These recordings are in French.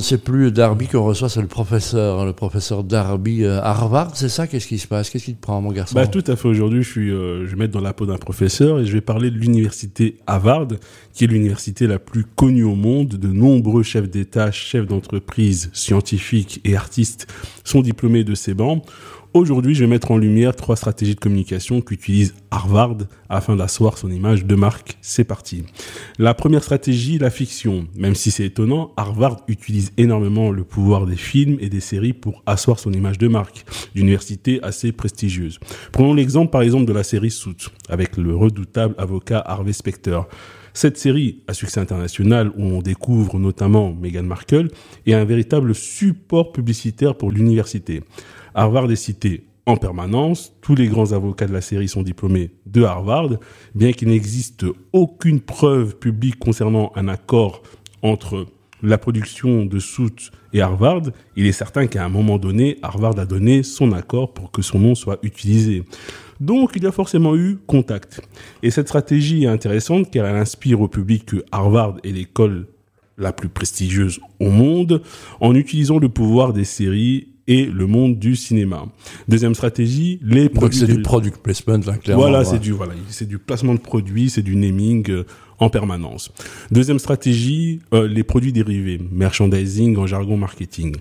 C'est plus Darby qu'on reçoit, c'est le professeur, le professeur Darby euh, Harvard, c'est ça? Qu'est-ce qui se passe? Qu'est-ce qui te prend, mon garçon? Bah tout à fait. Aujourd'hui, je euh, je vais mettre dans la peau d'un professeur et je vais parler de l'université Harvard, qui est l'université la plus connue au monde. De nombreux chefs d'État, chefs d'entreprise, scientifiques et artistes sont diplômés de ces bancs. Aujourd'hui, je vais mettre en lumière trois stratégies de communication qu'utilise Harvard afin d'asseoir son image de marque. C'est parti. La première stratégie, la fiction. Même si c'est étonnant, Harvard utilise énormément le pouvoir des films et des séries pour asseoir son image de marque, d'université assez prestigieuse. Prenons l'exemple par exemple de la série Suits, avec le redoutable avocat Harvey Specter. Cette série à succès international où on découvre notamment Meghan Markle est un véritable support publicitaire pour l'université. Harvard est cité en permanence. Tous les grands avocats de la série sont diplômés de Harvard, bien qu'il n'existe aucune preuve publique concernant un accord entre la production de Soot et Harvard, il est certain qu'à un moment donné, Harvard a donné son accord pour que son nom soit utilisé. Donc, il y a forcément eu contact. Et cette stratégie est intéressante car elle inspire au public que Harvard est l'école la plus prestigieuse au monde en utilisant le pouvoir des séries et le monde du cinéma. Deuxième stratégie, les produits. c'est du product placement, hein, clairement. Voilà, c'est du voilà, c'est du placement de produits, c'est du naming euh, en permanence. Deuxième stratégie, euh, les produits dérivés, merchandising en jargon marketing.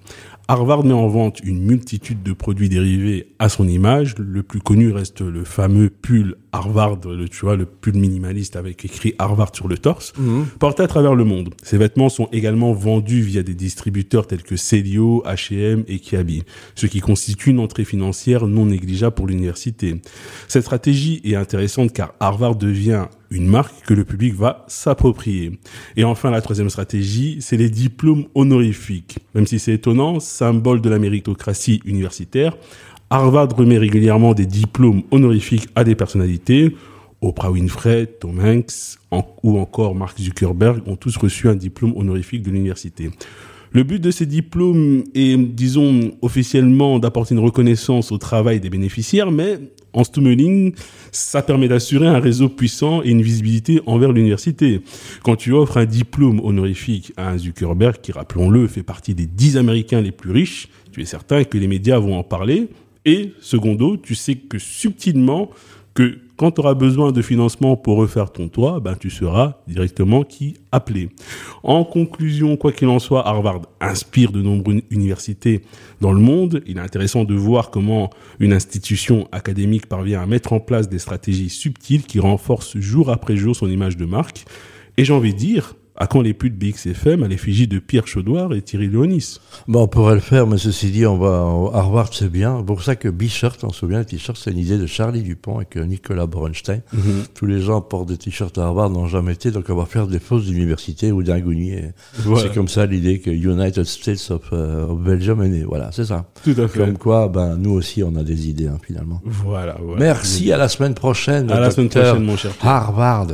Harvard met en vente une multitude de produits dérivés à son image. Le plus connu reste le fameux pull Harvard, le, tu vois, le pull minimaliste avec écrit Harvard sur le torse, mhm. porté à travers le monde. Ces vêtements sont également vendus via des distributeurs tels que Celio, H&M et Kiabi, ce qui constitue une entrée financière non négligeable pour l'université. Cette stratégie est intéressante car Harvard devient une marque que le public va s'approprier. Et enfin, la troisième stratégie, c'est les diplômes honorifiques. Même si c'est étonnant, symbole de la méritocratie universitaire, Harvard remet régulièrement des diplômes honorifiques à des personnalités. Oprah Winfrey, Tom Hanks ou encore Mark Zuckerberg ont tous reçu un diplôme honorifique de l'université. Le but de ces diplômes est, disons, officiellement d'apporter une reconnaissance au travail des bénéficiaires, mais en Stummeling, ça permet d'assurer un réseau puissant et une visibilité envers l'université. Quand tu offres un diplôme honorifique à un Zuckerberg, qui, rappelons-le, fait partie des dix Américains les plus riches, tu es certain que les médias vont en parler. Et, secondo, tu sais que subtilement, quand tu auras besoin de financement pour refaire ton toit, ben tu seras directement qui appelé. En conclusion, quoi qu'il en soit, Harvard inspire de nombreuses universités dans le monde. Il est intéressant de voir comment une institution académique parvient à mettre en place des stratégies subtiles qui renforcent jour après jour son image de marque. Et j'ai envie de dire, à quand les putes BXFM à l'effigie de Pierre Chaudoir et Thierry Léonis Bon, on pourrait le faire, mais ceci dit, on va Harvard, c'est bien. Pour ça que B-shirt, on se souvient, le t-shirt, c'est une idée de Charlie Dupont avec euh, Nicolas Bronstein. Mhm. Tous les gens portent des t-shirts à Harvard, n'ont jamais été, donc on va faire des fausses universités ou d'ingounis. C'est comme ça l'idée que United States of, euh, Belgium est né. Voilà, c'est ça. Tout à fait. Comme quoi, ben, nous aussi, on a des idées, hein, finalement. Voilà. Merci, à la semaine prochaine. À la semaine prochaine, mon cher. Harvard.